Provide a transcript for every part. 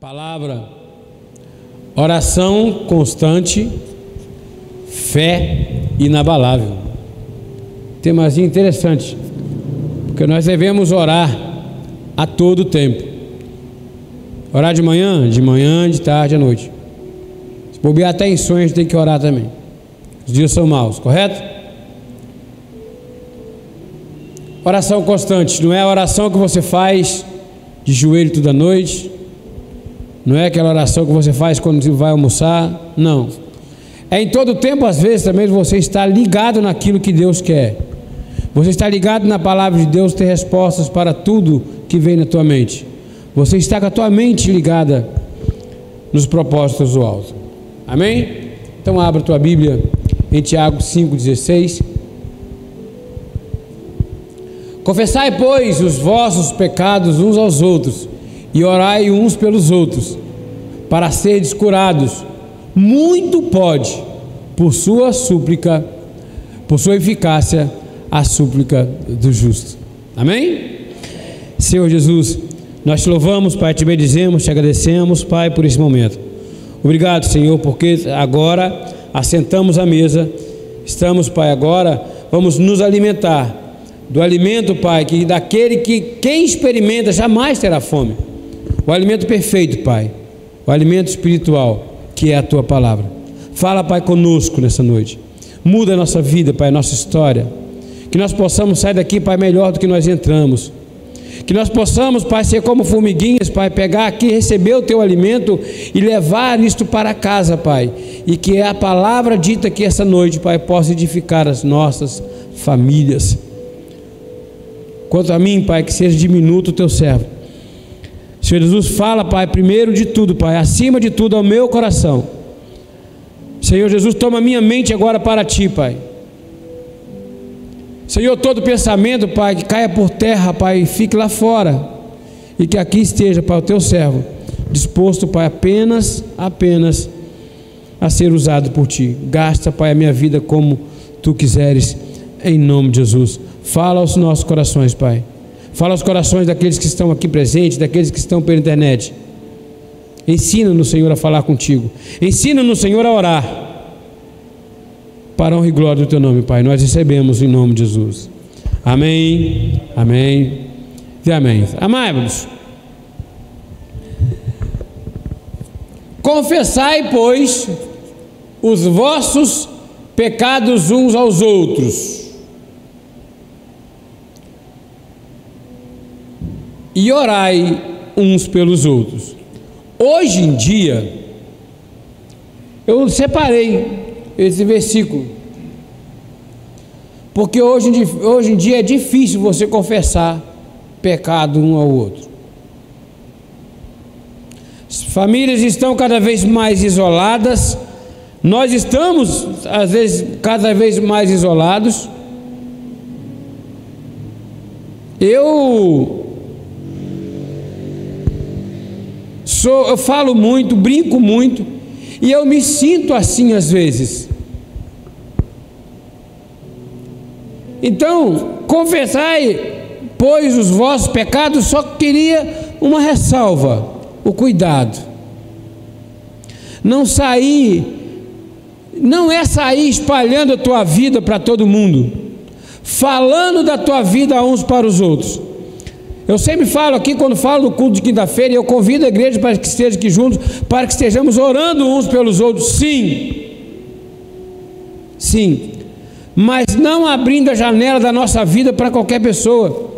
Palavra, oração constante, fé inabalável. Temazinho interessante, porque nós devemos orar a todo tempo. Orar de manhã, de manhã, de tarde, à noite. Se bobear até em sonhos, tem que orar também. Os dias são maus, correto? Oração constante, não é a oração que você faz de joelho toda noite, não é aquela oração que você faz quando vai almoçar, não. É em todo tempo, às vezes, também você está ligado naquilo que Deus quer. Você está ligado na palavra de Deus, ter respostas para tudo que vem na tua mente. Você está com a tua mente ligada nos propósitos do alto. Amém? Então abra a tua Bíblia em Tiago 5,16. Confessai, pois, os vossos pecados uns aos outros e orai uns pelos outros, para seres curados. Muito pode, por sua súplica, por sua eficácia, a súplica do justo. Amém? Senhor Jesus, nós te louvamos, Pai, te bendizemos, te agradecemos, Pai, por esse momento. Obrigado, Senhor, porque agora assentamos à mesa, estamos, Pai, agora vamos nos alimentar do alimento, Pai, que daquele que quem experimenta jamais terá fome o alimento perfeito, Pai, o alimento espiritual, que é a tua palavra. Fala, Pai, conosco nessa noite. Muda a nossa vida, Pai, a nossa história. Que nós possamos sair daqui, Pai, melhor do que nós entramos. Que nós possamos, Pai, ser como formiguinhas, Pai, pegar aqui, receber o teu alimento e levar isto para casa, Pai. E que a palavra dita aqui essa noite, Pai, possa edificar as nossas famílias. Quanto a mim, Pai, que seja diminuto o teu servo Senhor Jesus, fala, Pai, primeiro de tudo, Pai, acima de tudo ao meu coração. Senhor Jesus, toma minha mente agora para ti, Pai. Senhor, todo pensamento, Pai, que caia por terra, Pai, fique lá fora. E que aqui esteja, Pai, o teu servo, disposto, Pai, apenas, apenas a ser usado por ti. Gasta, Pai, a minha vida como tu quiseres, em nome de Jesus. Fala aos nossos corações, Pai. Fala aos corações daqueles que estão aqui presentes, daqueles que estão pela internet. Ensina-nos, Senhor, a falar contigo. Ensina-nos, Senhor, a orar. Para honra e glória do teu nome, Pai. Nós recebemos em nome de Jesus. Amém. Amém. E amém. Amados. Confessai, pois, os vossos pecados uns aos outros e orai uns pelos outros. Hoje em dia, eu separei esse versículo, porque hoje, hoje em dia é difícil você confessar pecado um ao outro. As famílias estão cada vez mais isoladas, nós estamos, às vezes, cada vez mais isolados. Eu Sou, eu falo muito, brinco muito, e eu me sinto assim às vezes. Então, confessai, pois, os vossos pecados, só queria uma ressalva: o cuidado. Não sair, não é sair espalhando a tua vida para todo mundo, falando da tua vida uns para os outros. Eu sempre falo aqui, quando falo do culto de quinta-feira, eu convido a igreja para que esteja aqui juntos, para que estejamos orando uns pelos outros, sim. Sim. Mas não abrindo a janela da nossa vida para qualquer pessoa.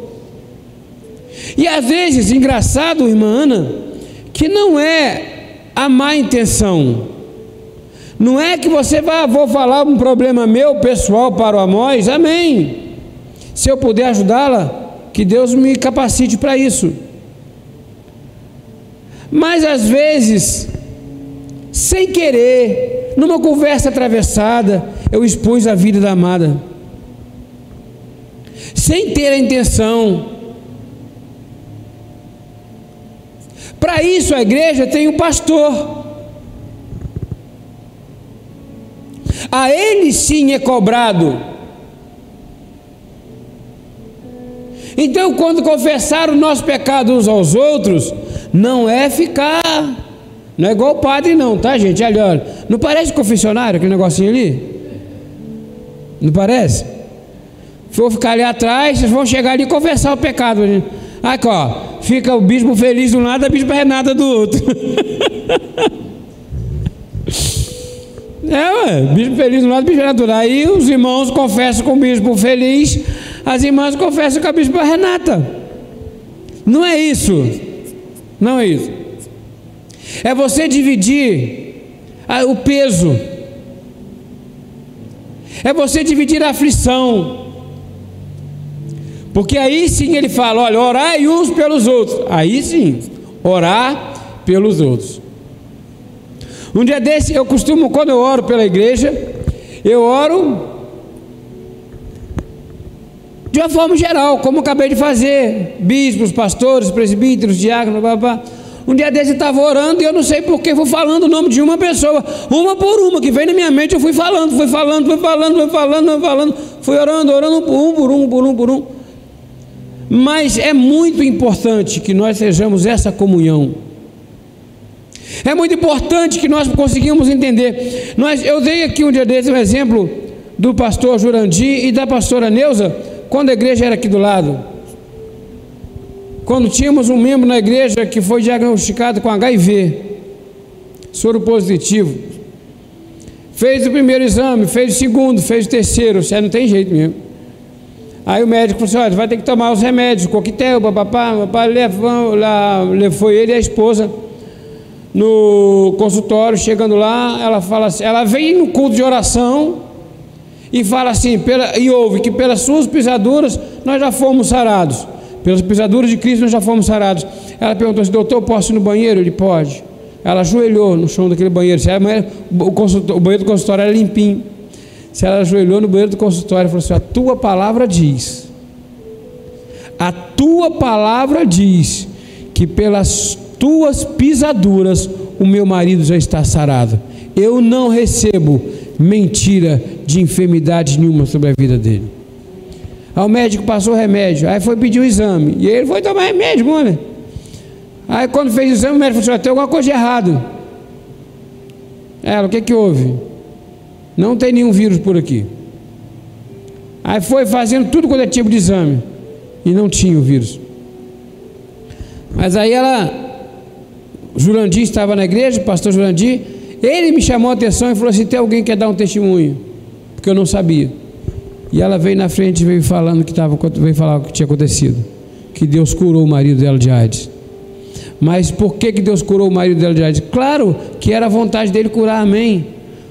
E às vezes, engraçado, irmã Ana, que não é a má intenção. Não é que você vai, vou falar um problema meu pessoal para o Amós, amém. Se eu puder ajudá-la, que Deus me capacite para isso. Mas às vezes, sem querer, numa conversa atravessada, eu expus a vida da amada. Sem ter a intenção. Para isso a igreja tem um pastor. A ele sim é cobrado Então, quando confessar o nosso pecado uns aos outros, não é ficar, não é igual o padre não, tá gente? Olha, olha, não parece confessionário aquele negocinho ali? Não parece? Vou ficar ali atrás, vocês vão chegar ali e confessar o pecado. Aqui ó, fica o bispo feliz de um lado, a bispo Renata do outro. É, ué, bispo feliz do lado, bispo Renata. Aí os irmãos confessam com o bispo feliz, as irmãs confessam a bispo Renata. Não é isso. Não é isso. É você dividir o peso. É você dividir a aflição. Porque aí sim ele fala: olha, orai uns pelos outros. Aí sim, orar pelos outros. Um dia desse, eu costumo, quando eu oro pela igreja, eu oro de uma forma geral, como acabei de fazer, bispos, pastores, presbíteros, diáconos, blá, Um dia desse eu estava orando e eu não sei porque fui falando o nome de uma pessoa, uma por uma, que veio na minha mente, eu fui falando, fui falando, fui falando, fui falando, fui falando, fui orando, orando por um, por um, por um, por um. Mas é muito importante que nós sejamos essa comunhão. É muito importante que nós conseguimos entender. Nós, eu dei aqui um dia desse um exemplo do pastor Jurandir e da pastora Neuza, quando a igreja era aqui do lado. Quando tínhamos um membro na igreja que foi diagnosticado com HIV, soro positivo. Fez o primeiro exame, fez o segundo, fez o terceiro, você não tem jeito mesmo. Aí o médico falou assim: vai ter que tomar os remédios, coquetel, papapá, papá, levou, lá, levou ele e a esposa no consultório, chegando lá, ela fala assim, ela vem no culto de oração e fala assim, pela, e ouve que pelas suas pisaduras nós já fomos sarados. Pelas pisaduras de Cristo nós já fomos sarados. Ela perguntou assim, doutor, posso ir no banheiro? Ele pode. Ela ajoelhou no chão daquele banheiro. Se mulher, o, o, banheiro do consultório era limpinho. Se ela ajoelhou no banheiro do consultório falou assim: A tua palavra diz, a tua palavra diz que pelas tuas pisaduras o meu marido já está sarado. Eu não recebo mentira de enfermidade nenhuma sobre a vida dele. Aí o médico passou remédio, aí foi pedir o exame, e ele foi tomar remédio, mano. Aí quando fez o exame, o médico falou: assim, tem alguma coisa de errado. Ela, o que que houve? Não tem nenhum vírus por aqui. Aí foi fazendo tudo quanto é tipo de exame, e não tinha o vírus. Mas aí ela Jurandir estava na igreja, o pastor Jurandir, ele me chamou a atenção e falou assim: tem alguém que quer dar um testemunho? Porque eu não sabia. E ela veio na frente e veio falando que estava, veio falar o que tinha acontecido. Que Deus curou o marido dela de AIDS. Mas por que, que Deus curou o marido dela de AIDS? Claro que era a vontade dele curar, amém.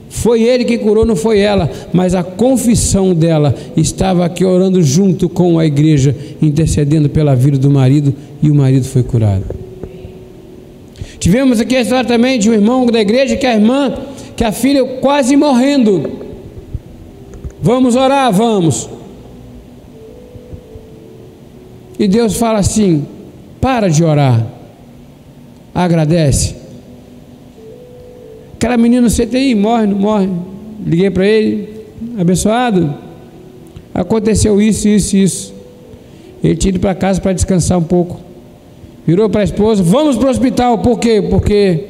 Foi ele que curou, não foi ela, mas a confissão dela estava aqui orando junto com a igreja, intercedendo pela vida do marido, e o marido foi curado. Tivemos aqui a história também de um irmão da igreja que a irmã, que a filha quase morrendo. Vamos orar, vamos. E Deus fala assim: para de orar, agradece. Aquela menina no CTI morre, não morre. Liguei para ele, abençoado. Aconteceu isso, isso, isso. Ele tinha ido para casa para descansar um pouco. Virou para a esposa: Vamos para o hospital. Por quê? Porque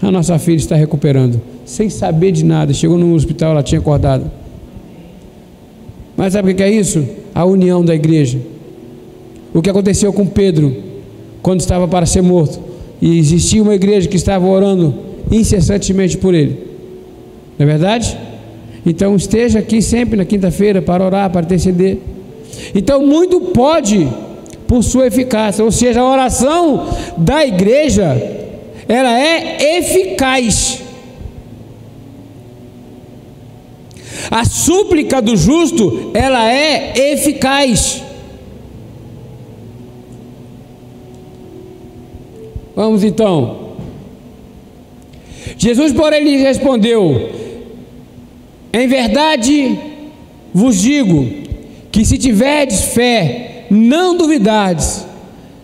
a nossa filha está recuperando. Sem saber de nada. Chegou no hospital, ela tinha acordado. Mas sabe o que é isso? A união da igreja. O que aconteceu com Pedro quando estava para ser morto. E existia uma igreja que estava orando incessantemente por ele. Não é verdade? Então esteja aqui sempre na quinta-feira para orar, para interceder. Então muito pode por sua eficácia. Ou seja, a oração da igreja, ela é eficaz. A súplica do justo, ela é eficaz. Vamos então. Jesus, porém, lhe respondeu: Em verdade vos digo que se tiverdes fé não duvidades,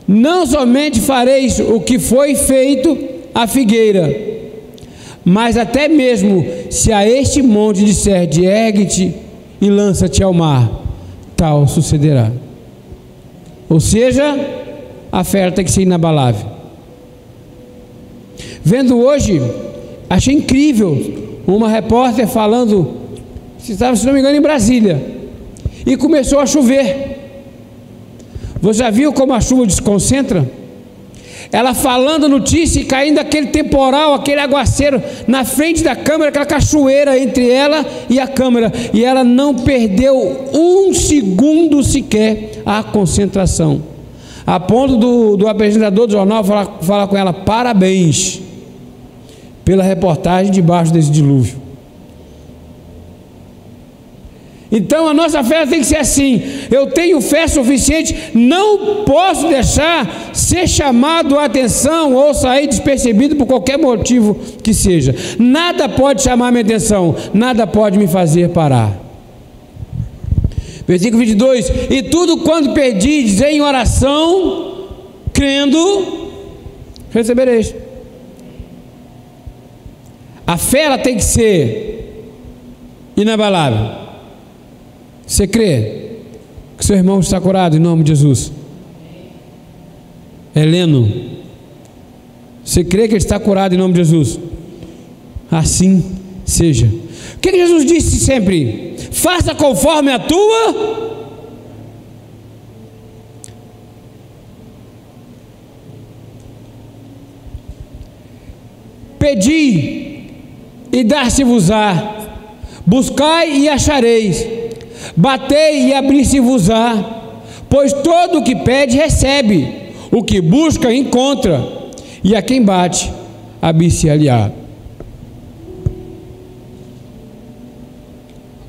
não somente fareis o que foi feito à figueira, mas até mesmo se a este monte disser de ergue-te e lança-te ao mar, tal sucederá. Ou seja, a fé tem que ser inabalável. Vendo hoje, achei incrível uma repórter falando, se não me engano, em Brasília, e começou a chover. Você já viu como a chuva desconcentra? Ela falando notícia e caindo aquele temporal, aquele aguaceiro na frente da câmera, aquela cachoeira entre ela e a câmera, e ela não perdeu um segundo sequer a concentração. A ponto do, do apresentador do jornal falar, falar com ela: parabéns pela reportagem debaixo desse dilúvio. Então a nossa fé tem que ser assim. Eu tenho fé suficiente, não posso deixar ser chamado a atenção ou sair despercebido por qualquer motivo que seja. Nada pode chamar minha atenção, nada pode me fazer parar. Versículo 22: E tudo quando pedis em oração, crendo, recebereis. A fé ela tem que ser inabalável. Você crê que seu irmão está curado em nome de Jesus? Heleno, você crê que ele está curado em nome de Jesus? Assim seja. O que Jesus disse sempre? Faça conforme a tua. Pedi e dar-se-vos-á. Buscai e achareis Batei e abri-se-vos-á, pois todo o que pede recebe, o que busca encontra, e a quem bate, abrir-se-lhe-á.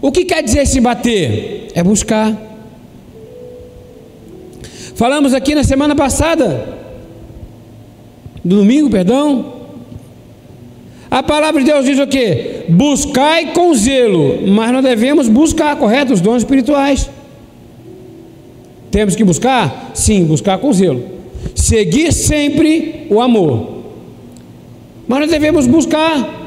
O que quer dizer se bater? É buscar. Falamos aqui na semana passada, no domingo, perdão, a palavra de Deus diz o que? Buscai com zelo, mas não devemos buscar, correto? Os dons espirituais. Temos que buscar? Sim, buscar com zelo. Seguir sempre o amor. Mas nós devemos buscar.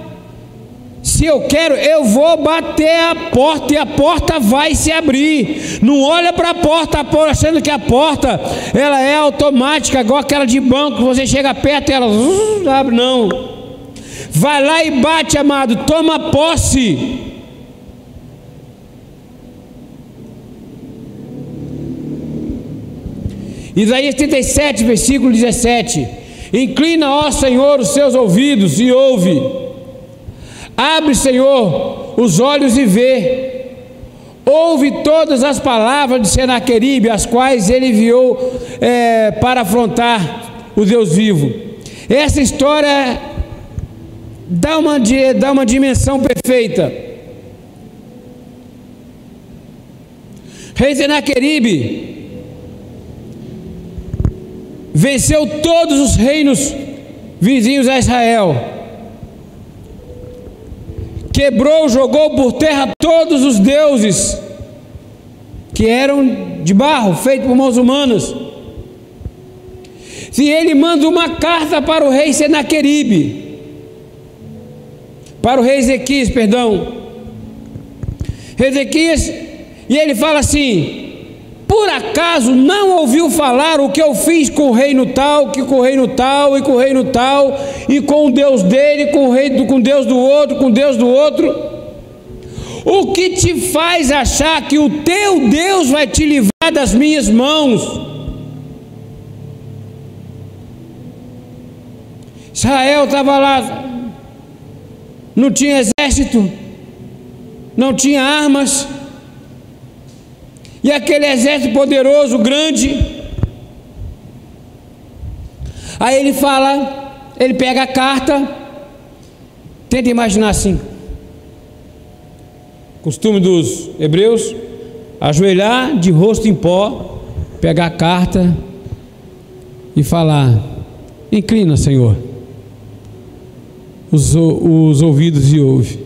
Se eu quero, eu vou bater a porta e a porta vai se abrir. Não olha para a porta achando que a porta ela é automática, igual aquela de banco, você chega perto e ela abre. Não. Vai lá e bate, amado, toma posse. Isaías 37, versículo 17: Inclina, ó Senhor, os seus ouvidos e ouve. Abre, Senhor, os olhos e vê. Ouve todas as palavras de Senaqueribe, as quais ele enviou é, para afrontar o Deus vivo. Essa história dá uma, dá uma dimensão perfeita. Rei Senaqueribe venceu todos os reinos vizinhos a Israel, quebrou, jogou por terra todos os deuses que eram de barro, feito por mãos humanas. Se ele manda uma carta para o rei Senaqueribe, para o rei Ezequias, perdão. Ezequias, e ele fala assim: por acaso não ouviu falar o que eu fiz com o reino tal, que com o reino tal, e com o reino tal, e com o Deus dele, com o rei, com Deus do outro, com Deus do outro? O que te faz achar que o teu Deus vai te livrar das minhas mãos? Israel estava lá não tinha exército, não tinha armas, e aquele exército poderoso, grande. Aí ele fala, ele pega a carta, tenta imaginar assim. Costume dos hebreus, ajoelhar de rosto em pó, pegar a carta e falar: Inclina, Senhor os, os ouvidos e ouve.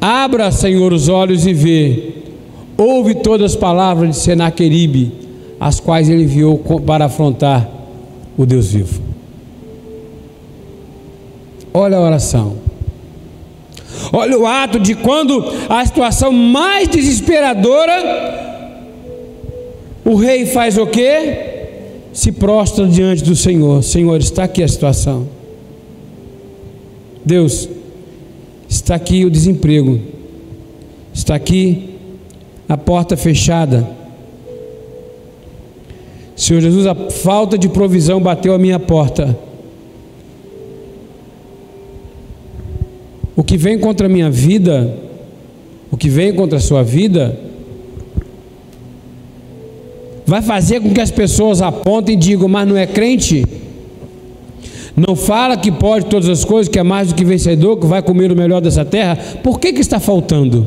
Abra, Senhor, os olhos e vê. Ouve todas as palavras de Senaqueribe, as quais ele enviou para afrontar o Deus vivo. Olha a oração. Olha o ato de quando a situação mais desesperadora, o rei faz o quê? Se prostra diante do Senhor. Senhor, está aqui a situação. Deus, está aqui o desemprego, está aqui a porta fechada. Senhor Jesus, a falta de provisão bateu a minha porta. O que vem contra a minha vida, o que vem contra a sua vida, vai fazer com que as pessoas apontem e digam, mas não é crente? Não fala que pode todas as coisas, que é mais do que vencedor, que vai comer o melhor dessa terra. Por que, que está faltando?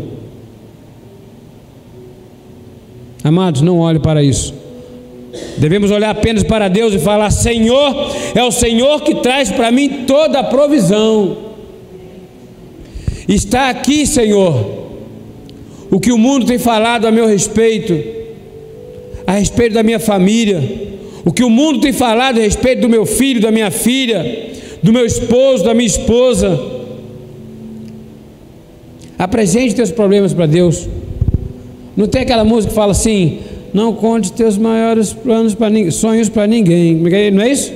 Amados, não olhe para isso. Devemos olhar apenas para Deus e falar: Senhor, é o Senhor que traz para mim toda a provisão. Está aqui, Senhor, o que o mundo tem falado a meu respeito, a respeito da minha família, o que o mundo tem falado a respeito do meu filho, da minha filha, do meu esposo, da minha esposa. Apresente teus problemas para Deus. Não tem aquela música que fala assim: não conte teus maiores planos para ninguém, sonhos para ninguém. Não é isso?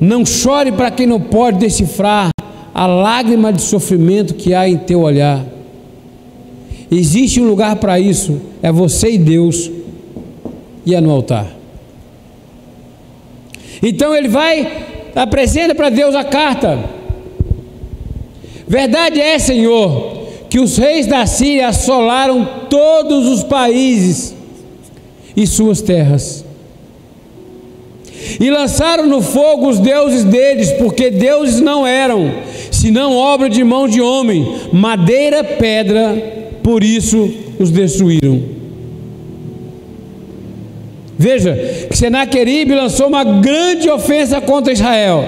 Não chore para quem não pode decifrar a lágrima de sofrimento que há em teu olhar. Existe um lugar para isso, é você e Deus, e é no altar. Então ele vai, apresenta para Deus a carta. Verdade é, Senhor, que os reis da Síria assolaram todos os países e suas terras. E lançaram no fogo os deuses deles, porque deuses não eram, senão obra de mão de homem, madeira, pedra, por isso os destruíram. Veja que Senaqueribe lançou uma grande ofensa contra Israel.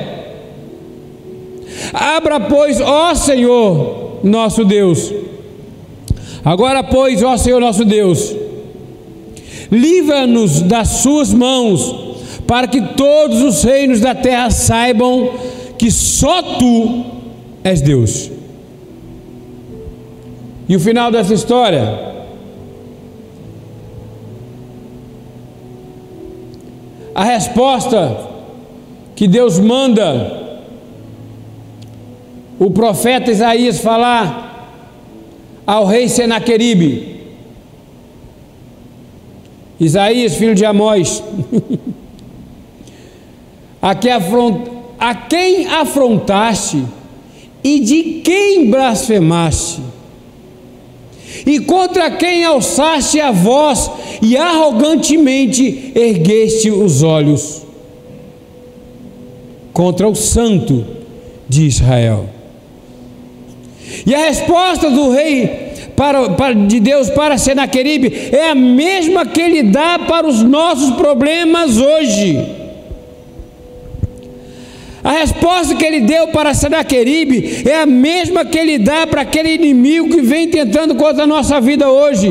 Abra, pois, ó Senhor, nosso Deus. Agora, pois, ó Senhor nosso Deus, livra-nos das suas mãos, para que todos os reinos da terra saibam que só tu és Deus. E o final dessa história? A resposta que Deus manda o profeta Isaías falar ao rei Senaqueribe. Isaías, filho de Amós, a, que afront, a quem afrontaste e de quem blasfemaste? E contra quem alçaste a voz e arrogantemente ergueste os olhos? Contra o santo de Israel. E a resposta do rei para, para, de Deus para Senaqueribe é a mesma que ele dá para os nossos problemas hoje. A resposta que ele deu para Senaqueribe é a mesma que ele dá para aquele inimigo que vem tentando contra a nossa vida hoje.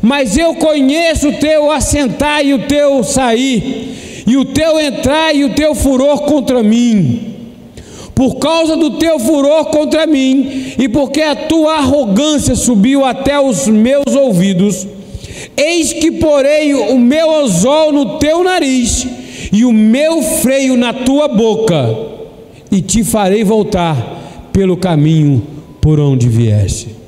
Mas eu conheço o teu assentar e o teu sair, e o teu entrar e o teu furor contra mim por causa do teu furor contra mim e porque a tua arrogância subiu até os meus ouvidos, eis que porei o meu anzol no teu nariz e o meu freio na tua boca, e te farei voltar pelo caminho por onde vieste.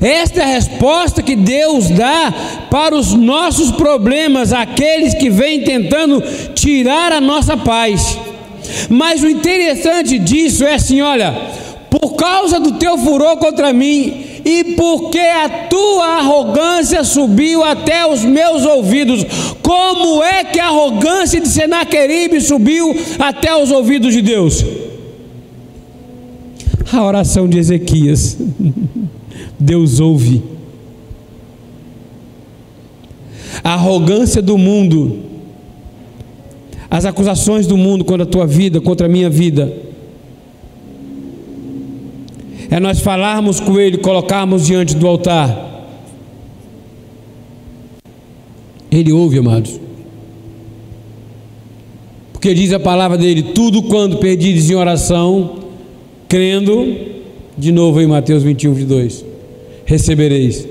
Esta é a resposta que Deus dá para os nossos problemas, aqueles que vêm tentando tirar a nossa paz. Mas o interessante disso é assim: olha, por causa do teu furor contra mim, e porque a tua arrogância subiu até os meus ouvidos. Como é que a arrogância de Senaqueribe subiu até os ouvidos de Deus? A oração de Ezequias. Deus ouve. A arrogância do mundo, as acusações do mundo contra a tua vida, contra a minha vida, é nós falarmos com Ele, colocarmos diante do altar. Ele ouve, amados. Porque diz a palavra dele: tudo quando perdides em oração, crendo, de novo em Mateus 21, 22 recebereis.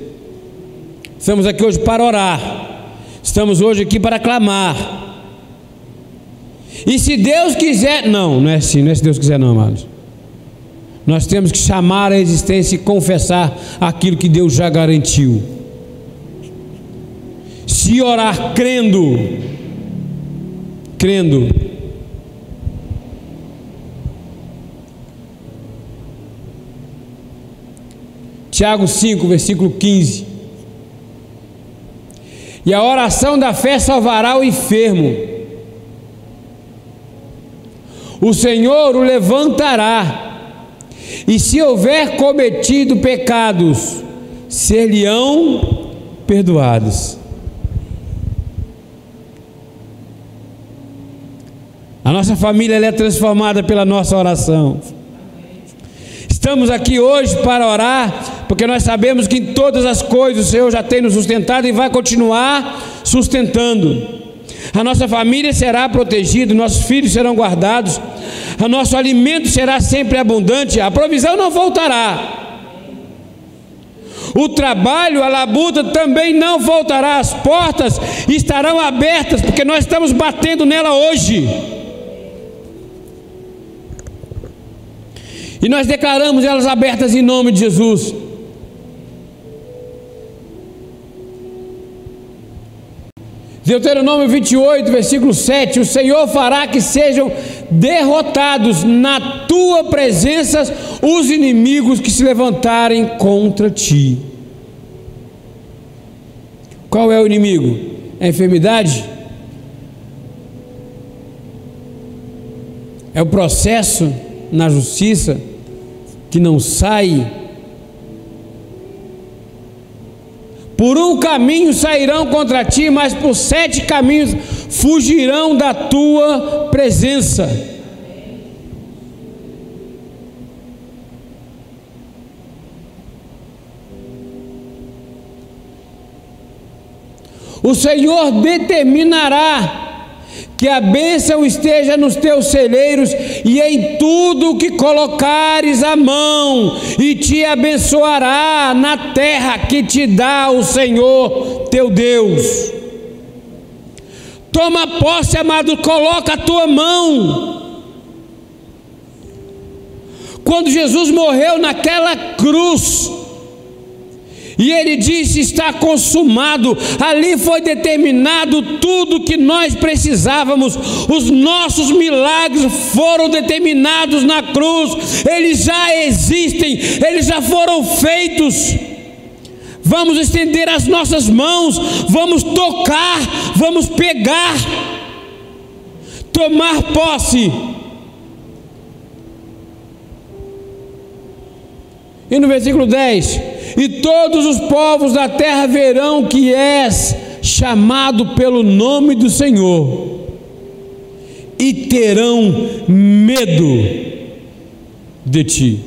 Estamos aqui hoje para orar, estamos hoje aqui para clamar. E se Deus quiser, não, não é assim, não é se Deus quiser, não, amados. Nós temos que chamar a existência e confessar aquilo que Deus já garantiu. Se orar crendo, crendo, Tiago 5, versículo 15. E a oração da fé salvará o enfermo. O Senhor o levantará, e se houver cometido pecados, ser-lhe-ão perdoados. A nossa família é transformada pela nossa oração. Estamos aqui hoje para orar porque nós sabemos que em todas as coisas o Senhor já tem nos sustentado e vai continuar sustentando. A nossa família será protegida, nossos filhos serão guardados, o nosso alimento será sempre abundante, a provisão não voltará. O trabalho, a labuta também não voltará, as portas estarão abertas, porque nós estamos batendo nela hoje. E nós declaramos elas abertas em nome de Jesus. Deuteronômio 28, versículo 7: O Senhor fará que sejam derrotados na tua presença os inimigos que se levantarem contra ti. Qual é o inimigo? É a enfermidade? É o processo na justiça que não sai Por um caminho sairão contra ti, mas por sete caminhos fugirão da tua presença. O Senhor determinará que a bênção esteja nos teus celeiros e em tudo que colocares a mão, e te abençoará na terra que te dá o Senhor teu Deus. Toma posse, amado, coloca a tua mão. Quando Jesus morreu naquela cruz, e ele disse: Está consumado. Ali foi determinado tudo que nós precisávamos. Os nossos milagres foram determinados na cruz. Eles já existem, eles já foram feitos. Vamos estender as nossas mãos, vamos tocar, vamos pegar, tomar posse. E no versículo 10: e todos os povos da terra verão que és chamado pelo nome do Senhor, e terão medo de ti.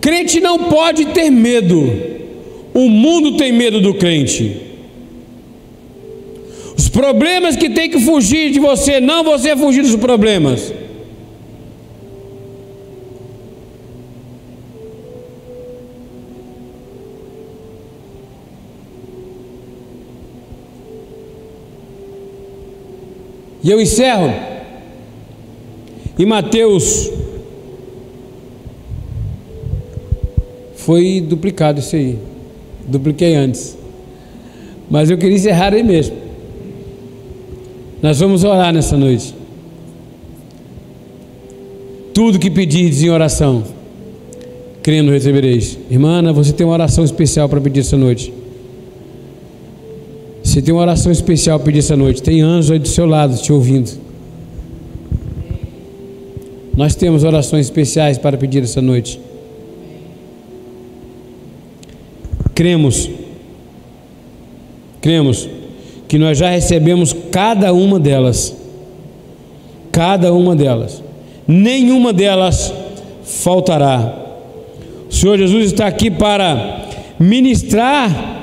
Crente não pode ter medo, o mundo tem medo do crente. Os problemas que tem que fugir de você, não você fugir dos problemas. E eu encerro em Mateus. Foi duplicado isso aí. Dupliquei antes. Mas eu queria encerrar aí mesmo. Nós vamos orar nessa noite. Tudo que pedires em oração, crendo recebereis. Irmã, você tem uma oração especial para pedir essa noite. Você tem uma oração especial para pedir essa noite. Tem anjo aí do seu lado te ouvindo. Nós temos orações especiais para pedir essa noite. Cremos, cremos que nós já recebemos cada uma delas. Cada uma delas. Nenhuma delas faltará. O Senhor Jesus está aqui para ministrar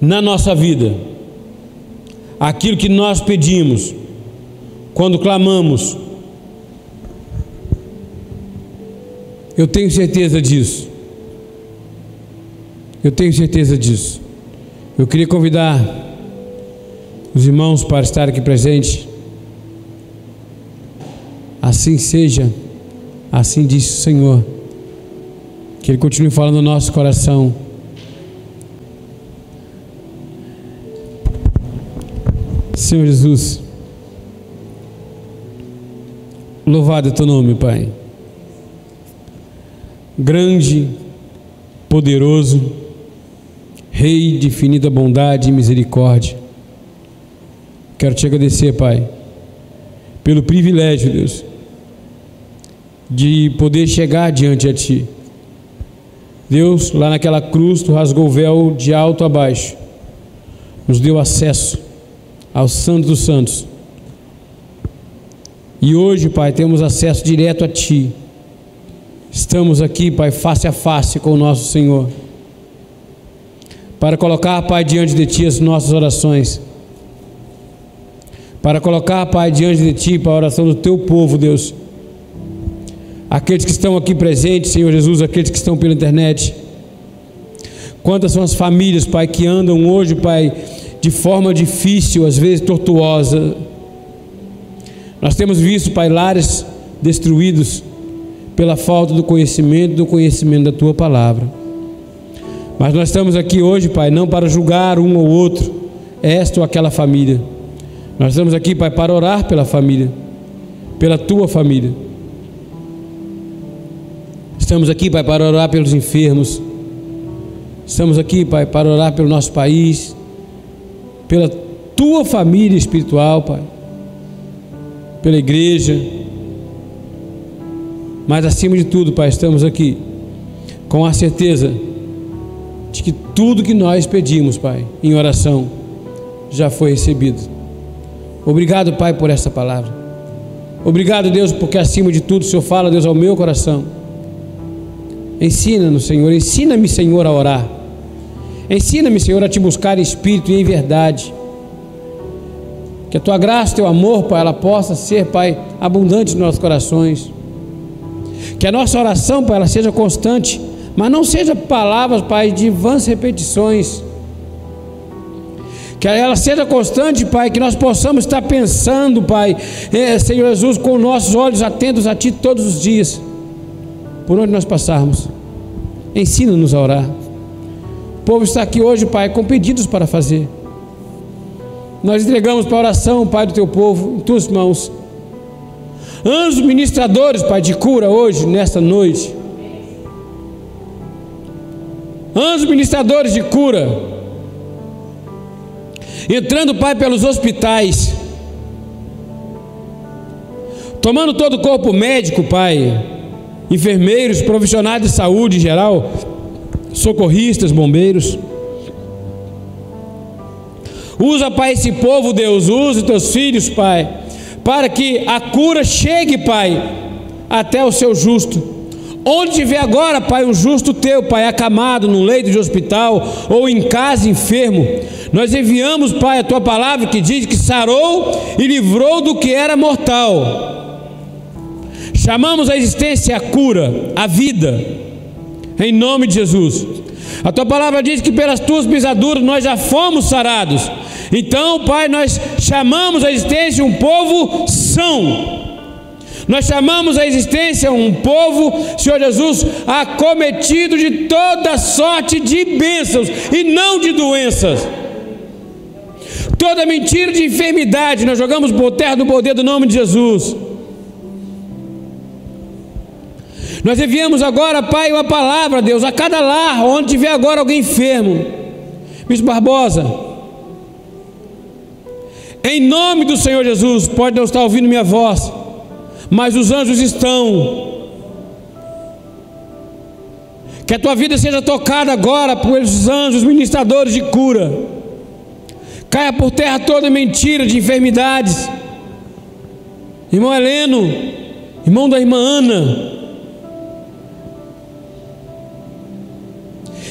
na nossa vida. Aquilo que nós pedimos, quando clamamos, eu tenho certeza disso. Eu tenho certeza disso. Eu queria convidar os irmãos para estar aqui presente. Assim seja, assim disse o Senhor. Que Ele continue falando no nosso coração. Senhor Jesus, louvado é teu nome, Pai. Grande, poderoso, Rei de infinita bondade e misericórdia. Quero te agradecer, Pai, pelo privilégio, Deus, de poder chegar diante a Ti. Deus, lá naquela cruz, Tu rasgou o véu de alto a baixo, nos deu acesso ao Santo dos Santos. E hoje, Pai, temos acesso direto a Ti. Estamos aqui, Pai, face a face com o nosso Senhor, para colocar, Pai, diante de Ti as nossas orações para colocar, Pai, diante de Ti, para a oração do Teu povo, Deus. Aqueles que estão aqui presentes, Senhor Jesus, aqueles que estão pela internet. Quantas são as famílias, Pai, que andam hoje, Pai, de forma difícil, às vezes tortuosa. Nós temos visto, Pai, lares destruídos pela falta do conhecimento, do conhecimento da Tua palavra. Mas nós estamos aqui hoje, Pai, não para julgar um ou outro, esta ou aquela família nós estamos aqui, Pai, para orar pela família, pela tua família. Estamos aqui, Pai, para orar pelos enfermos. Estamos aqui, Pai, para orar pelo nosso país, pela tua família espiritual, Pai, pela igreja. Mas acima de tudo, Pai, estamos aqui com a certeza de que tudo que nós pedimos, Pai, em oração, já foi recebido. Obrigado, Pai, por essa palavra. Obrigado, Deus, porque acima de tudo o Senhor fala, Deus, ao meu coração. Ensina-nos, Senhor, ensina-me, Senhor, a orar. Ensina-me, Senhor, a te buscar em espírito e em verdade. Que a tua graça, teu amor, Pai, ela possa ser, Pai, abundante nos nossos corações. Que a nossa oração, Pai, ela seja constante, mas não seja palavras, Pai, de vãs repetições que ela seja constante, Pai, que nós possamos estar pensando, Pai, é, Senhor Jesus, com nossos olhos atentos a Ti todos os dias, por onde nós passarmos. Ensina-nos a orar. O povo está aqui hoje, Pai, com pedidos para fazer. Nós entregamos para a oração, Pai, do Teu povo, em Tuas mãos. Anjos ministradores, Pai, de cura hoje, nesta noite. Anjos ministradores de cura entrando, Pai, pelos hospitais, tomando todo o corpo médico, Pai, enfermeiros, profissionais de saúde em geral, socorristas, bombeiros. Usa, Pai, esse povo, Deus, usa teus filhos, Pai, para que a cura chegue, Pai, até o seu justo. Onde tiver agora, Pai, um justo teu, Pai, acamado num leito de hospital ou em casa enfermo, nós enviamos, Pai, a tua palavra que diz que sarou e livrou do que era mortal. Chamamos a existência a cura, a vida, em nome de Jesus. A tua palavra diz que pelas tuas pisaduras nós já fomos sarados. Então, Pai, nós chamamos a existência um povo são nós chamamos a existência um povo, Senhor Jesus, acometido de toda sorte de bênçãos e não de doenças. Toda mentira de enfermidade, nós jogamos por terra do poder do nome de Jesus. Nós enviamos agora, Pai, uma palavra, Deus, a cada lar, onde tiver agora alguém enfermo. Bispo Barbosa, em nome do Senhor Jesus, pode não estar ouvindo minha voz mas os anjos estão. Que a tua vida seja tocada agora por esses anjos ministradores de cura. Caia por terra toda mentira de enfermidades. Irmão Heleno, irmão da irmã Ana.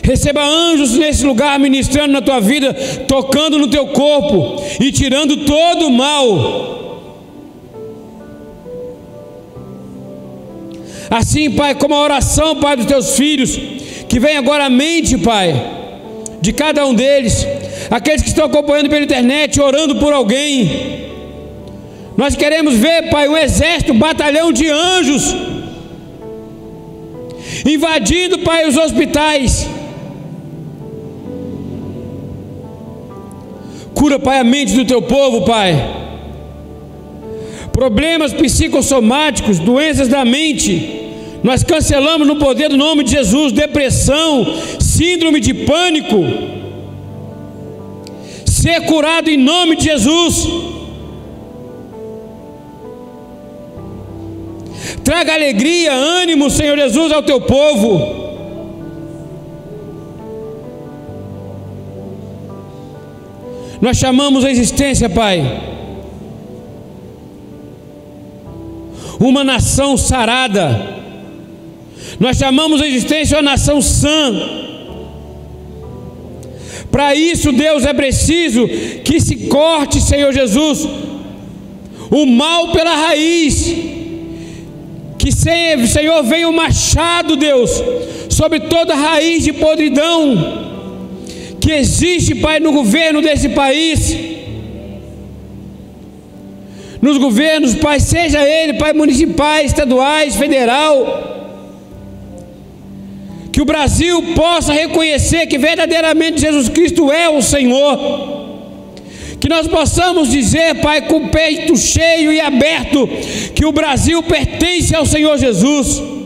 Receba anjos nesse lugar ministrando na tua vida, tocando no teu corpo e tirando todo o mal Assim, Pai, como a oração, Pai, dos teus filhos, que vem agora à mente, Pai, de cada um deles, aqueles que estão acompanhando pela internet, orando por alguém. Nós queremos ver, Pai, um exército, um batalhão de anjos invadindo, Pai, os hospitais. Cura, Pai, a mente do teu povo, Pai. Problemas psicossomáticos, doenças da mente. Nós cancelamos no poder do nome de Jesus depressão, síndrome de pânico. Ser curado em nome de Jesus. Traga alegria, ânimo, Senhor Jesus, ao teu povo. Nós chamamos a existência, Pai, uma nação sarada. Nós chamamos a existência uma nação sã. Para isso, Deus, é preciso que se corte, Senhor Jesus, o mal pela raiz. Que, Senhor, venha o machado, Deus, sobre toda raiz de podridão que existe, Pai, no governo desse país. Nos governos, Pai, seja ele, Pai, municipais, estaduais, federal. Que o Brasil possa reconhecer que verdadeiramente Jesus Cristo é o Senhor. Que nós possamos dizer, Pai, com o peito cheio e aberto, que o Brasil pertence ao Senhor Jesus.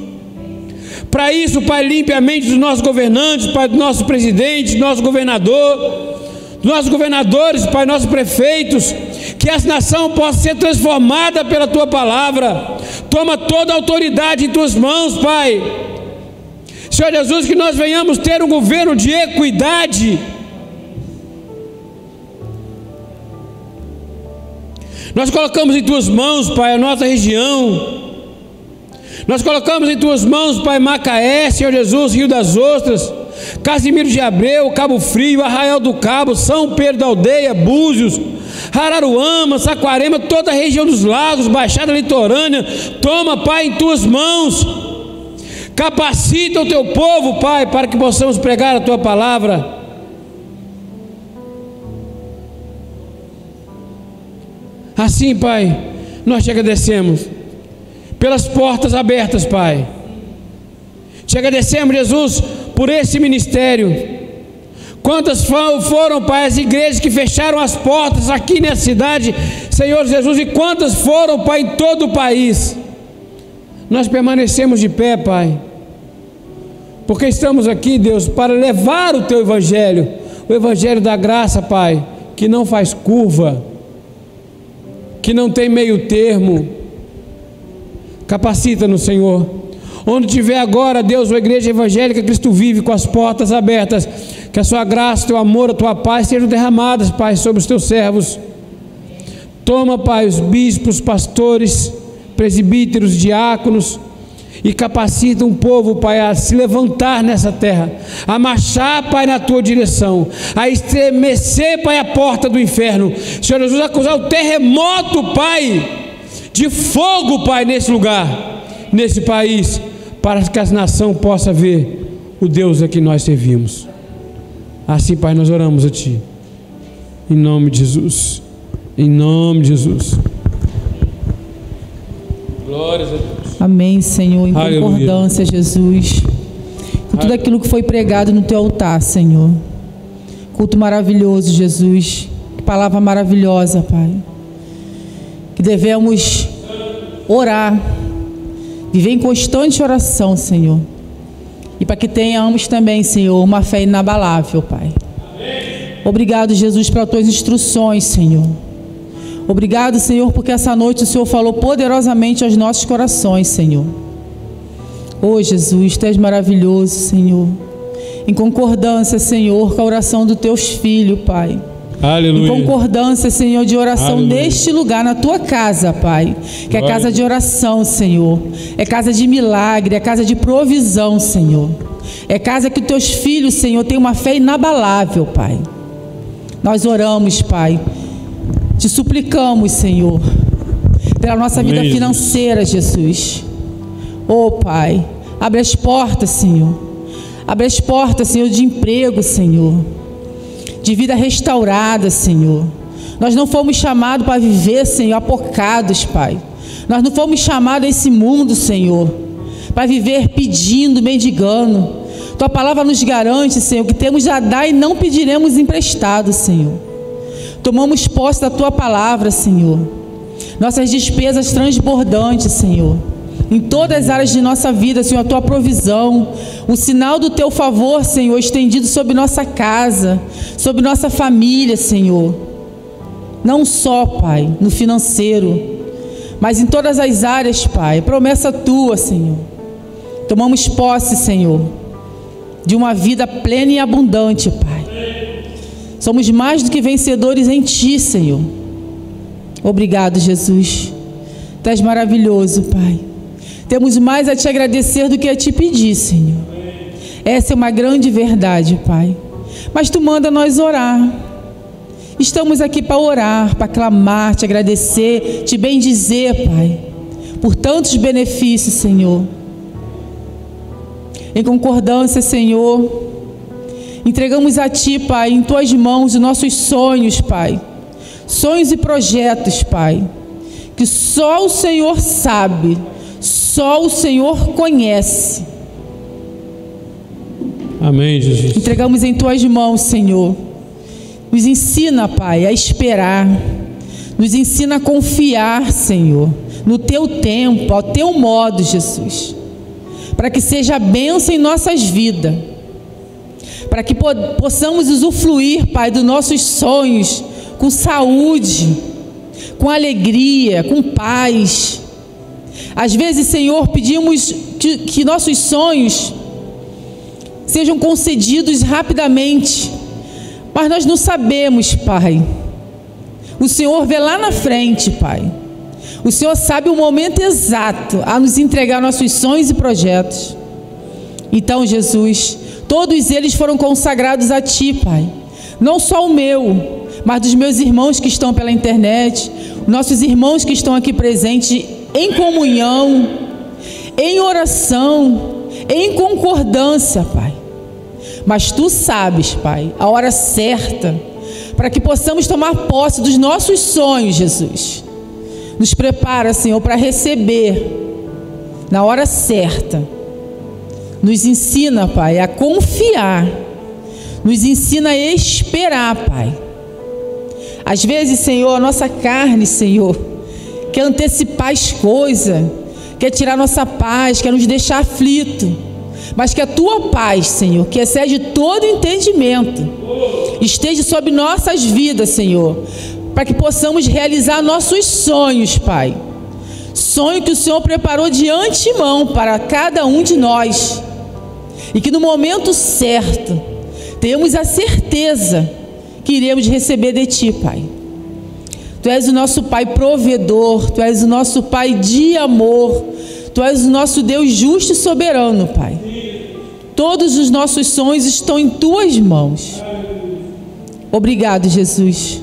Para isso, Pai, limpe a mente dos nossos governantes, Pai, do nosso presidente, do nosso governador, dos nossos governadores, Pai, nossos prefeitos, que essa nação possa ser transformada pela Tua palavra. Toma toda a autoridade em Tuas mãos, Pai. Senhor Jesus, que nós venhamos ter um governo de equidade. Nós colocamos em Tuas mãos, Pai, a nossa região. Nós colocamos em tuas mãos, Pai Macaé, Senhor Jesus, Rio das Ostras, Casimiro de Abreu, Cabo Frio, Arraial do Cabo, São Pedro da Aldeia, Búzios, Araruama, Saquarema, toda a região dos lagos, Baixada Litorânea. Toma, Pai, em tuas mãos. Capacita o teu povo, Pai, para que possamos pregar a tua palavra. Assim, Pai, nós te agradecemos pelas portas abertas, Pai. Te agradecemos, Jesus, por esse ministério. Quantas foram, Pai, as igrejas que fecharam as portas aqui nessa cidade, Senhor Jesus, e quantas foram, Pai, em todo o país. Nós permanecemos de pé, Pai, porque estamos aqui, Deus, para levar o Teu Evangelho, o Evangelho da graça, Pai, que não faz curva, que não tem meio termo Capacita no Senhor. Onde tiver agora, Deus, a igreja evangélica Cristo vive com as portas abertas. Que a sua graça, teu amor, a tua paz sejam derramadas, Pai, sobre os teus servos. Toma, Pai, os bispos, pastores, presbíteros, diáconos e capacita um povo, Pai, a se levantar nessa terra, a marchar, Pai, na tua direção, a estremecer, Pai, a porta do inferno. Senhor Jesus, acusar o terremoto, Pai de fogo, Pai, nesse lugar, nesse país, para que a nação possa ver o Deus a que nós servimos. Assim, Pai, nós oramos a Ti, em nome de Jesus, em nome de Jesus. Glórias a Deus. Amém, Senhor, em Aleluia. concordância, Jesus, com tudo aquilo que foi pregado no Teu altar, Senhor. Culto maravilhoso, Jesus. Que palavra maravilhosa, Pai que devemos orar, viver em constante oração, Senhor. E para que tenhamos também, Senhor, uma fé inabalável, Pai. Obrigado, Jesus, pelas tuas instruções, Senhor. Obrigado, Senhor, porque essa noite o Senhor falou poderosamente aos nossos corações, Senhor. Oh, Jesus, tu és maravilhoso, Senhor. Em concordância, Senhor, com a oração dos teus filhos, Pai. Aleluia. Em concordância, Senhor, de oração Aleluia. neste lugar, na tua casa, Pai. Que é casa de oração, Senhor. É casa de milagre, é casa de provisão, Senhor. É casa que teus filhos, Senhor, têm uma fé inabalável, Pai. Nós oramos, Pai. Te suplicamos, Senhor, pela nossa Amém, vida financeira, Jesus. Oh, Pai, abre as portas, Senhor. Abre as portas, Senhor, de emprego, Senhor de vida restaurada, Senhor. Nós não fomos chamados para viver, Senhor, apocados, Pai. Nós não fomos chamados a esse mundo, Senhor, para viver pedindo, mendigando. Tua palavra nos garante, Senhor, que temos a dar e não pediremos emprestado, Senhor. Tomamos posse da tua palavra, Senhor. Nossas despesas transbordantes, Senhor. Em todas as áreas de nossa vida, Senhor, a tua provisão, o sinal do teu favor, Senhor, estendido sobre nossa casa, sobre nossa família, Senhor. Não só, Pai, no financeiro, mas em todas as áreas, Pai. Promessa tua, Senhor. Tomamos posse, Senhor, de uma vida plena e abundante, Pai. Somos mais do que vencedores em Ti, Senhor. Obrigado, Jesus. Tu és maravilhoso, Pai. Temos mais a te agradecer do que a te pedir, Senhor. Essa é uma grande verdade, Pai. Mas tu manda nós orar. Estamos aqui para orar, para clamar, te agradecer, te bendizer, Pai, por tantos benefícios, Senhor. Em concordância, Senhor, entregamos a Ti, Pai, em Tuas mãos os nossos sonhos, Pai. Sonhos e projetos, Pai, que só o Senhor sabe, só o Senhor conhece. Amém, Jesus. Entregamos em Tuas mãos, Senhor nos ensina, Pai, a esperar. Nos ensina a confiar, Senhor, no teu tempo, ao teu modo, Jesus. Para que seja bênção em nossas vidas. Para que possamos usufruir, Pai, dos nossos sonhos com saúde, com alegria, com paz. Às vezes, Senhor, pedimos que, que nossos sonhos sejam concedidos rapidamente mas nós não sabemos, Pai. O Senhor vê lá na frente, Pai. O Senhor sabe o momento exato a nos entregar nossos sonhos e projetos. Então, Jesus, todos eles foram consagrados a Ti, Pai. Não só o meu, mas dos meus irmãos que estão pela internet, nossos irmãos que estão aqui presentes em comunhão, em oração, em concordância, Pai. Mas tu sabes, Pai, a hora certa para que possamos tomar posse dos nossos sonhos, Jesus. Nos prepara, Senhor, para receber na hora certa. Nos ensina, Pai, a confiar. Nos ensina a esperar, Pai. Às vezes, Senhor, a nossa carne, Senhor, quer antecipar as coisas, quer tirar nossa paz, quer nos deixar aflito mas que a tua paz, Senhor, que excede todo entendimento, esteja sobre nossas vidas, Senhor, para que possamos realizar nossos sonhos, Pai. Sonho que o Senhor preparou de antemão para cada um de nós, e que no momento certo tenhamos a certeza que iremos receber de Ti, Pai. Tu és o nosso Pai provedor, Tu és o nosso Pai de amor, Tu és o nosso Deus justo e soberano, Pai. Todos os nossos sonhos estão em tuas mãos. Obrigado, Jesus,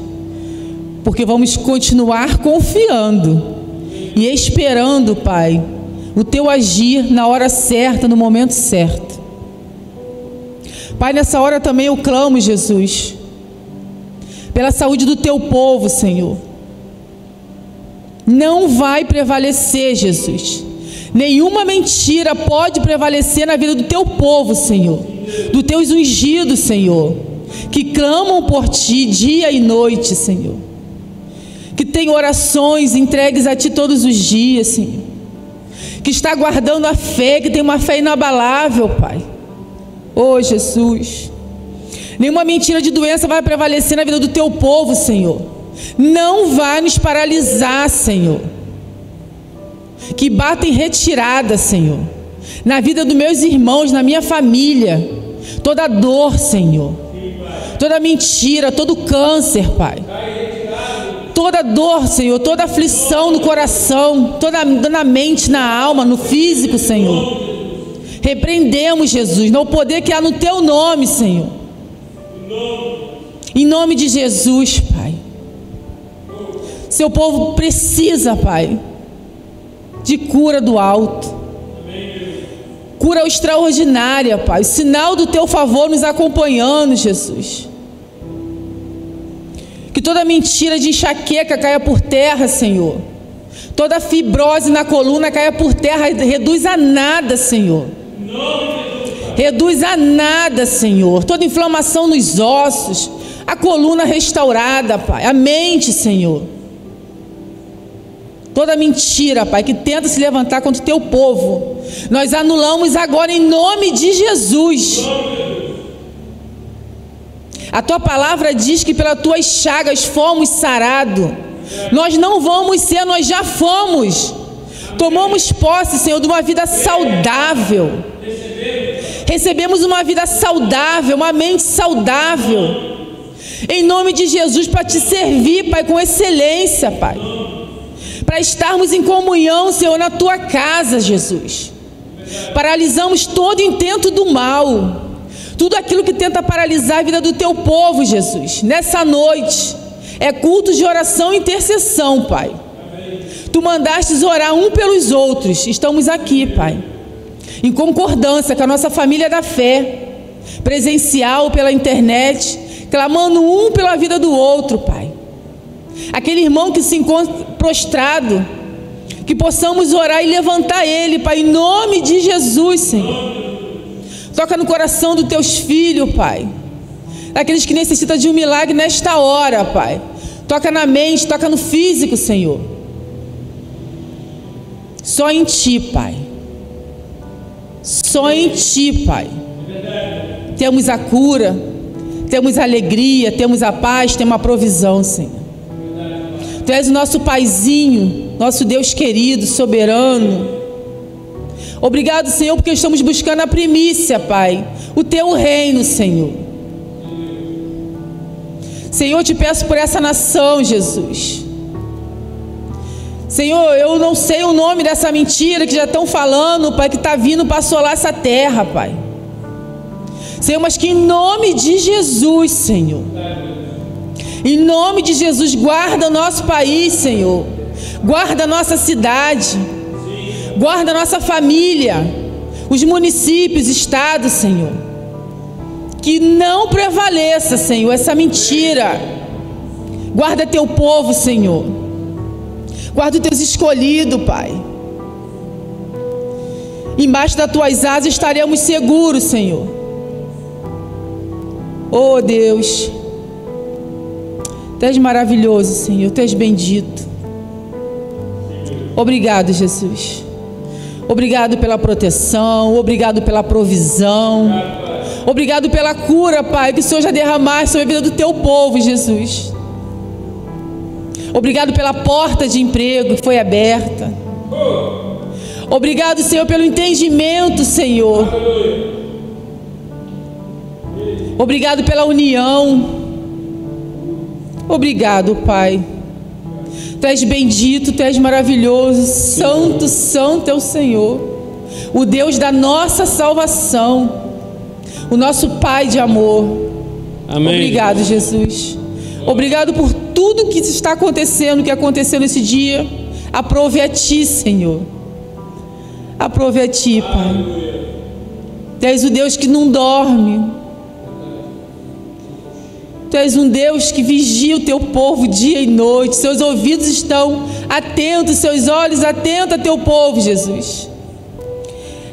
porque vamos continuar confiando e esperando, Pai, o teu agir na hora certa, no momento certo. Pai, nessa hora também eu clamo, Jesus, pela saúde do teu povo, Senhor. Não vai prevalecer, Jesus. Nenhuma mentira pode prevalecer na vida do teu povo, Senhor, dos teus ungidos, Senhor, que clamam por ti dia e noite, Senhor, que tem orações entregues a ti todos os dias, Senhor, que está guardando a fé, que tem uma fé inabalável, Pai. Oh, Jesus, nenhuma mentira de doença vai prevalecer na vida do teu povo, Senhor, não vai nos paralisar, Senhor que batem retirada, Senhor, na vida dos meus irmãos, na minha família, toda dor, Senhor, toda mentira, todo câncer, Pai. Toda dor, Senhor, toda aflição no coração, toda na mente, na alma, no físico, Senhor. Repreendemos, Jesus, no poder que há no Teu nome, Senhor. Em nome de Jesus, Pai. Seu povo precisa, Pai de cura do alto. Cura extraordinária, Pai. Sinal do teu favor nos acompanhando, Jesus. Que toda mentira de enxaqueca caia por terra, Senhor. Toda fibrose na coluna caia por terra, reduz a nada, Senhor. Reduz a nada, Senhor. Toda inflamação nos ossos, a coluna restaurada, Pai. A mente, Senhor. Toda mentira, Pai, que tenta se levantar contra o teu povo, nós anulamos agora em nome de Jesus. A tua palavra diz que pelas tuas chagas fomos sarados. Nós não vamos ser, nós já fomos. Tomamos posse, Senhor, de uma vida saudável. Recebemos uma vida saudável, uma mente saudável. Em nome de Jesus, para te servir, Pai, com excelência, Pai. Para estarmos em comunhão, Senhor, na tua casa, Jesus. Paralisamos todo intento do mal tudo aquilo que tenta paralisar a vida do teu povo, Jesus, nessa noite, é culto de oração e intercessão, Pai. Tu mandastes orar um pelos outros, estamos aqui, Pai, em concordância com a nossa família da fé, presencial pela internet, clamando um pela vida do outro, Pai. Aquele irmão que se encontra prostrado, que possamos orar e levantar ele, Pai, em nome de Jesus, Senhor. Toca no coração dos teus filhos, Pai. Daqueles que necessitam de um milagre nesta hora, Pai. Toca na mente, toca no físico, Senhor. Só em Ti, Pai. Só em Ti, Pai. Temos a cura, temos a alegria, temos a paz, temos a provisão, Senhor. Tu és o nosso Paizinho, nosso Deus querido, soberano. Obrigado, Senhor, porque estamos buscando a primícia, Pai, o teu reino, Senhor. Senhor, te peço por essa nação, Jesus. Senhor, eu não sei o nome dessa mentira que já estão falando, Pai, que está vindo para assolar essa terra, Pai. Senhor, mas que em nome de Jesus, Senhor. Em nome de Jesus, guarda nosso país, Senhor. Guarda nossa cidade. Guarda nossa família, os municípios, estados, Senhor. Que não prevaleça, Senhor, essa mentira. Guarda teu povo, Senhor. Guarda os teus escolhidos, Pai. Embaixo das tuas asas estaremos seguros, Senhor. Oh Deus, Tu és maravilhoso, Senhor, Tu és bendito. Obrigado, Jesus. Obrigado pela proteção, obrigado pela provisão. Obrigado pela cura, Pai, que o Senhor já derramaste sobre a vida do teu povo, Jesus. Obrigado pela porta de emprego que foi aberta. Obrigado, Senhor, pelo entendimento, Senhor. Obrigado pela união. Obrigado, Pai. Tu és bendito, tu és maravilhoso, santo, santo é o Senhor, o Deus da nossa salvação, o nosso Pai de amor. Amém. Obrigado, Jesus. Obrigado por tudo que está acontecendo, que aconteceu nesse dia. Aprove a Ti, Senhor. Aprove a Ti, Pai. Tu és o Deus que não dorme. Tu és um Deus que vigia o teu povo dia e noite. Seus ouvidos estão atentos, seus olhos atentos a teu povo, Jesus.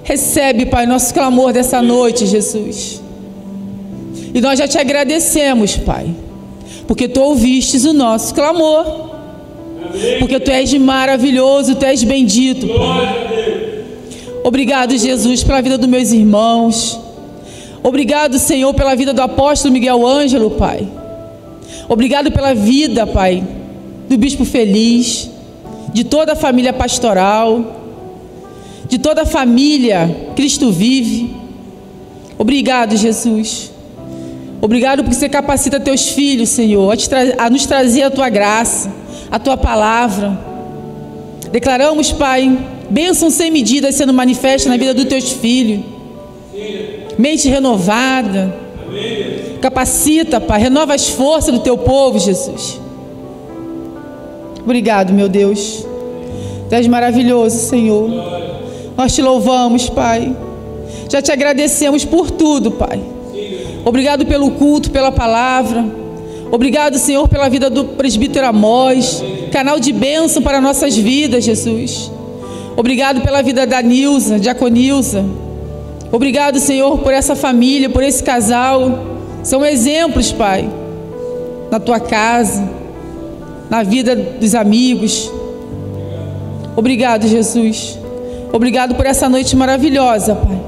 Recebe, Pai, nosso clamor dessa noite, Jesus. E nós já te agradecemos, Pai, porque tu ouvistes o nosso clamor. Porque tu és maravilhoso, tu és bendito, Pai. Obrigado, Jesus, pela vida dos meus irmãos. Obrigado, Senhor, pela vida do apóstolo Miguel Ângelo, Pai. Obrigado pela vida, Pai, do bispo feliz, de toda a família pastoral, de toda a família Cristo vive. Obrigado, Jesus. Obrigado porque você capacita teus filhos, Senhor, a, a nos trazer a tua graça, a tua palavra. Declaramos, Pai, bênção sem medida sendo manifesta na vida dos teus filhos mente renovada. Capacita, Pai, renova as forças do teu povo, Jesus. Obrigado, meu Deus. Tu és maravilhoso, Senhor. Nós te louvamos, Pai. Já te agradecemos por tudo, Pai. Obrigado pelo culto, pela palavra. Obrigado, Senhor, pela vida do presbítero Amós, canal de bênção para nossas vidas, Jesus. Obrigado pela vida da Nilza, Diaconilza. Obrigado, Senhor, por essa família, por esse casal. São exemplos, Pai, na tua casa, na vida dos amigos. Obrigado, Jesus. Obrigado por essa noite maravilhosa, Pai,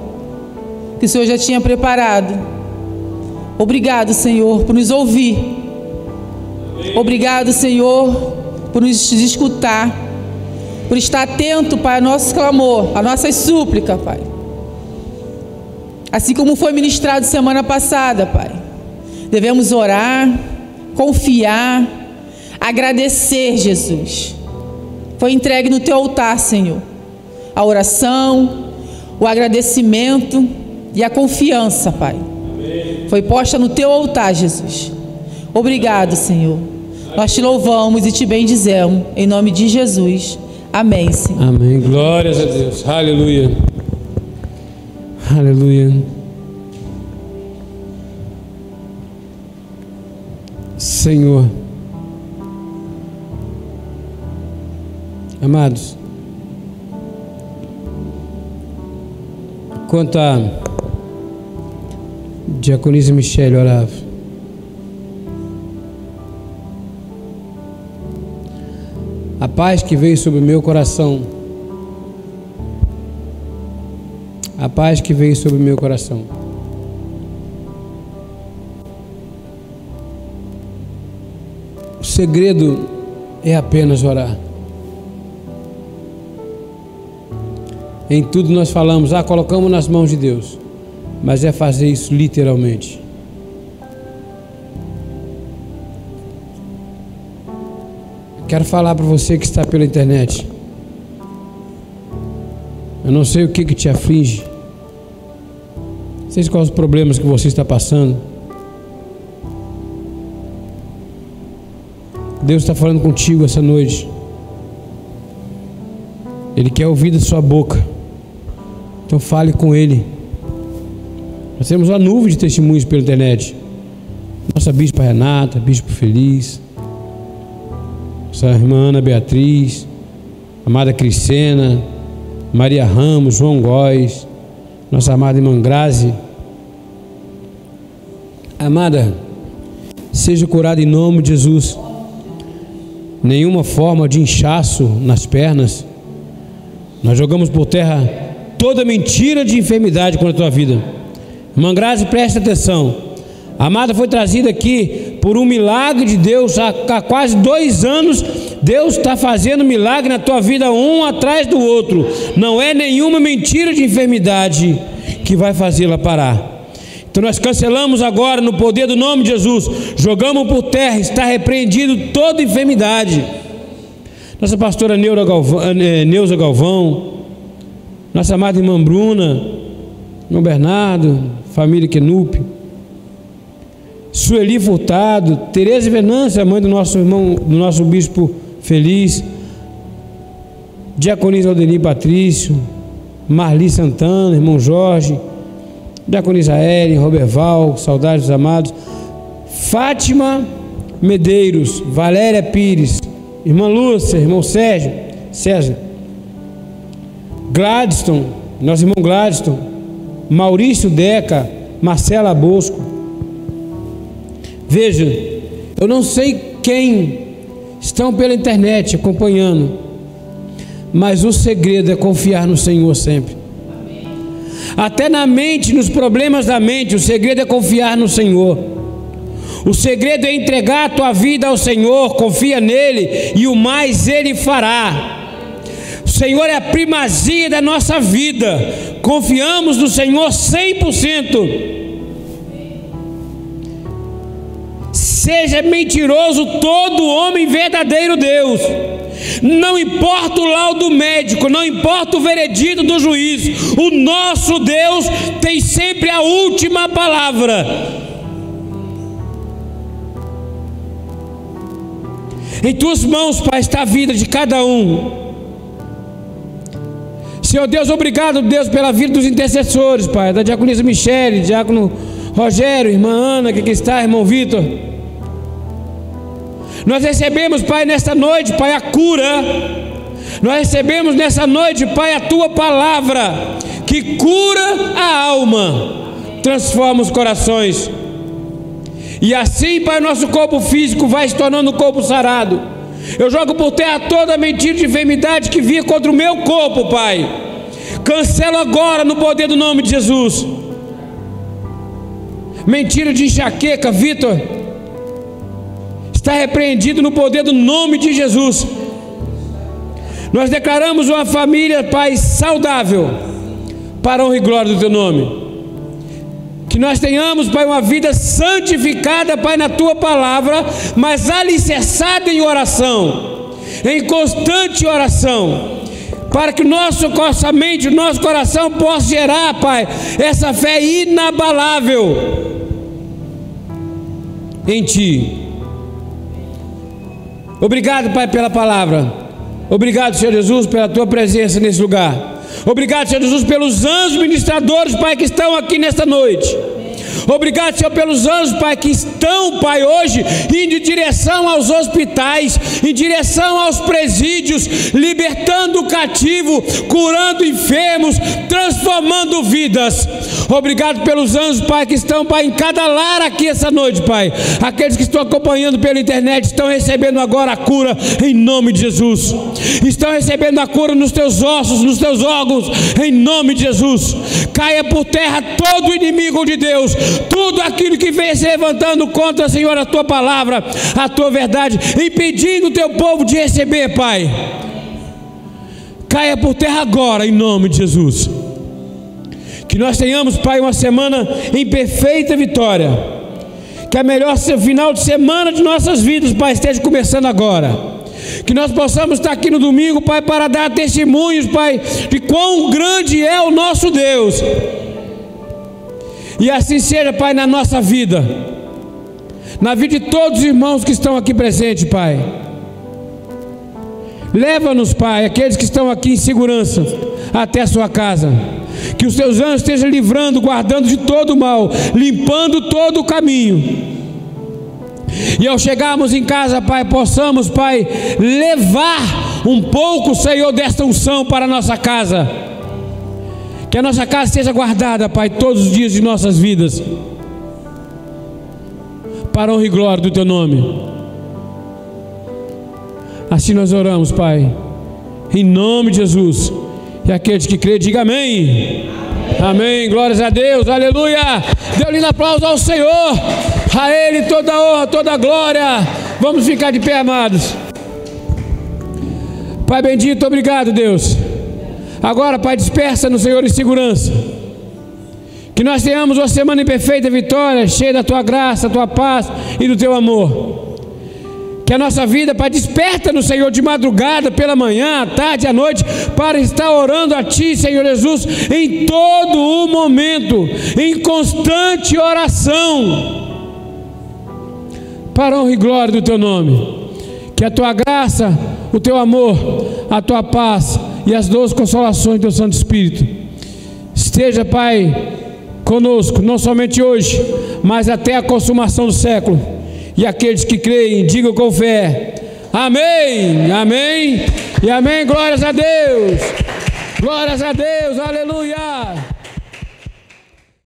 que o Senhor já tinha preparado. Obrigado, Senhor, por nos ouvir. Obrigado, Senhor, por nos escutar, por estar atento, Pai, ao nosso clamor, à nossa súplica, Pai. Assim como foi ministrado semana passada, Pai. Devemos orar, confiar, agradecer, Jesus. Foi entregue no teu altar, Senhor. A oração, o agradecimento e a confiança, Pai. Foi posta no teu altar, Jesus. Obrigado, Senhor. Nós te louvamos e te bendizemos. Em nome de Jesus. Amém, Senhor. Amém. Glórias a Deus. Aleluia. Aleluia. Senhor. Amados. Quanto a Diaconisa Michele orava. A paz que veio sobre o meu coração. A paz que veio sobre o meu coração. O segredo é apenas orar. Em tudo nós falamos, ah, colocamos nas mãos de Deus, mas é fazer isso literalmente. Quero falar para você que está pela internet. Eu não sei o que, que te aflige. Sei quais os problemas que você está passando. Deus está falando contigo essa noite. Ele quer ouvir da sua boca. Então fale com Ele. Nós temos uma nuvem de testemunhos pela internet. Nossa Bispa Renata, Bispo Feliz nossa irmã Ana Beatriz, amada Criscena, Maria Ramos, João Góes, nossa amada irmã Grazi. Amada, seja curada em nome de Jesus. Nenhuma forma de inchaço nas pernas. Nós jogamos por terra toda mentira de enfermidade contra a tua vida. Irmã Grazi, preste atenção. A amada foi trazida aqui por um milagre de Deus, há, há quase dois anos, Deus está fazendo milagre na tua vida, um atrás do outro. Não é nenhuma mentira de enfermidade que vai fazê-la parar. Então nós cancelamos agora no poder do nome de Jesus, jogamos por terra, está repreendido toda enfermidade. Nossa pastora Galvão, eh, Neuza Galvão, nossa amada irmã Bruna, irmão Bernardo, família Kenupe. Sueli Furtado, Tereza Venância, mãe do nosso irmão, do nosso bispo feliz, Diaconisa Aldenir Patrício, Marli Santana, irmão Jorge, Diaconisa Ellen, Roberval, saudades dos amados, Fátima Medeiros, Valéria Pires, irmã Lúcia, irmão Sérgio, César, Gladstone, nosso irmão Gladstone, Maurício Deca, Marcela Bosco, Veja, eu não sei quem estão pela internet acompanhando, mas o segredo é confiar no Senhor sempre. Até na mente, nos problemas da mente, o segredo é confiar no Senhor. O segredo é entregar a tua vida ao Senhor, confia nele e o mais ele fará. O Senhor é a primazia da nossa vida. Confiamos no Senhor 100%. Seja mentiroso todo homem verdadeiro Deus. Não importa o laudo médico, não importa o veredito do juiz, o nosso Deus tem sempre a última palavra. Em tuas mãos, Pai, está a vida de cada um. Senhor Deus, obrigado, Deus, pela vida dos intercessores, Pai, da diaconisa Michele, diácono Rogério, irmã Ana, que aqui está, irmão Vitor. Nós recebemos, Pai, nesta noite, Pai, a cura. Nós recebemos nessa noite, Pai, a tua palavra que cura a alma, transforma os corações. E assim, Pai, nosso corpo físico vai se tornando um corpo sarado. Eu jogo por terra toda mentira de enfermidade que via contra o meu corpo, Pai. Cancelo agora no poder do nome de Jesus. Mentira de enxaqueca, Vitor. Está repreendido no poder do nome de Jesus. Nós declaramos uma família, Pai, saudável, para a honra e glória do Teu nome. Que nós tenhamos, Pai, uma vida santificada, Pai, na Tua palavra, mas alicerçada em oração, em constante oração para que nosso, nossa mente, nosso coração possa gerar, Pai, essa fé inabalável em Ti. Obrigado, Pai, pela palavra. Obrigado, Senhor Jesus, pela Tua presença nesse lugar. Obrigado, Senhor Jesus, pelos anjos ministradores, Pai, que estão aqui nesta noite. Obrigado, Senhor, pelos anjos, Pai, que estão, Pai, hoje indo em direção aos hospitais, em direção aos presídios, libertando o cativo, curando enfermos, transformando vidas. Obrigado pelos anjos, Pai, que estão, Pai, em cada lar aqui essa noite, Pai. Aqueles que estão acompanhando pela internet estão recebendo agora a cura em nome de Jesus. Estão recebendo a cura nos teus ossos, nos teus órgãos, em nome de Jesus. Caia por terra todo inimigo de Deus, tudo aquilo que vem se levantando contra, Senhor, a tua palavra, a tua verdade, impedindo o teu povo de receber, Pai. Caia por terra agora, em nome de Jesus. Que nós tenhamos, Pai, uma semana em perfeita vitória. Que a melhor final de semana de nossas vidas, Pai, esteja começando agora. Que nós possamos estar aqui no domingo, Pai, para dar testemunhos, Pai, de quão grande é o nosso Deus. E assim seja, Pai, na nossa vida, na vida de todos os irmãos que estão aqui presentes, Pai. Leva-nos, Pai, aqueles que estão aqui em segurança, até a sua casa. Que os teus anjos estejam livrando, guardando de todo o mal, limpando todo o caminho. E ao chegarmos em casa, Pai, possamos, Pai, levar um pouco, Senhor, desta unção para a nossa casa que a nossa casa seja guardada, Pai, todos os dias de nossas vidas. Para a honra e glória do Teu nome. Assim nós oramos, Pai. Em nome de Jesus. E aqueles que crêem, diga amém. amém. Amém. Glórias a Deus. Aleluia. Dê lindo aplauso ao Senhor. A Ele toda a honra, toda a glória. Vamos ficar de pé, amados. Pai bendito, obrigado, Deus. Agora, Pai, dispersa no Senhor em segurança. Que nós tenhamos uma semana em perfeita vitória, cheia da tua graça, da tua paz e do teu amor. Que a nossa vida, Pai, desperta no Senhor de madrugada, pela manhã, à tarde, à noite, para estar orando a Ti, Senhor Jesus, em todo o momento, em constante oração, para honra e glória do Teu nome. Que a Tua graça, o Teu amor, a Tua paz e as doze consolações do Santo Espírito. Esteja, Pai, conosco, não somente hoje, mas até a consumação do século. E aqueles que creem, digam com fé: Amém, Amém. E Amém. Glórias a Deus, glórias a Deus, aleluia.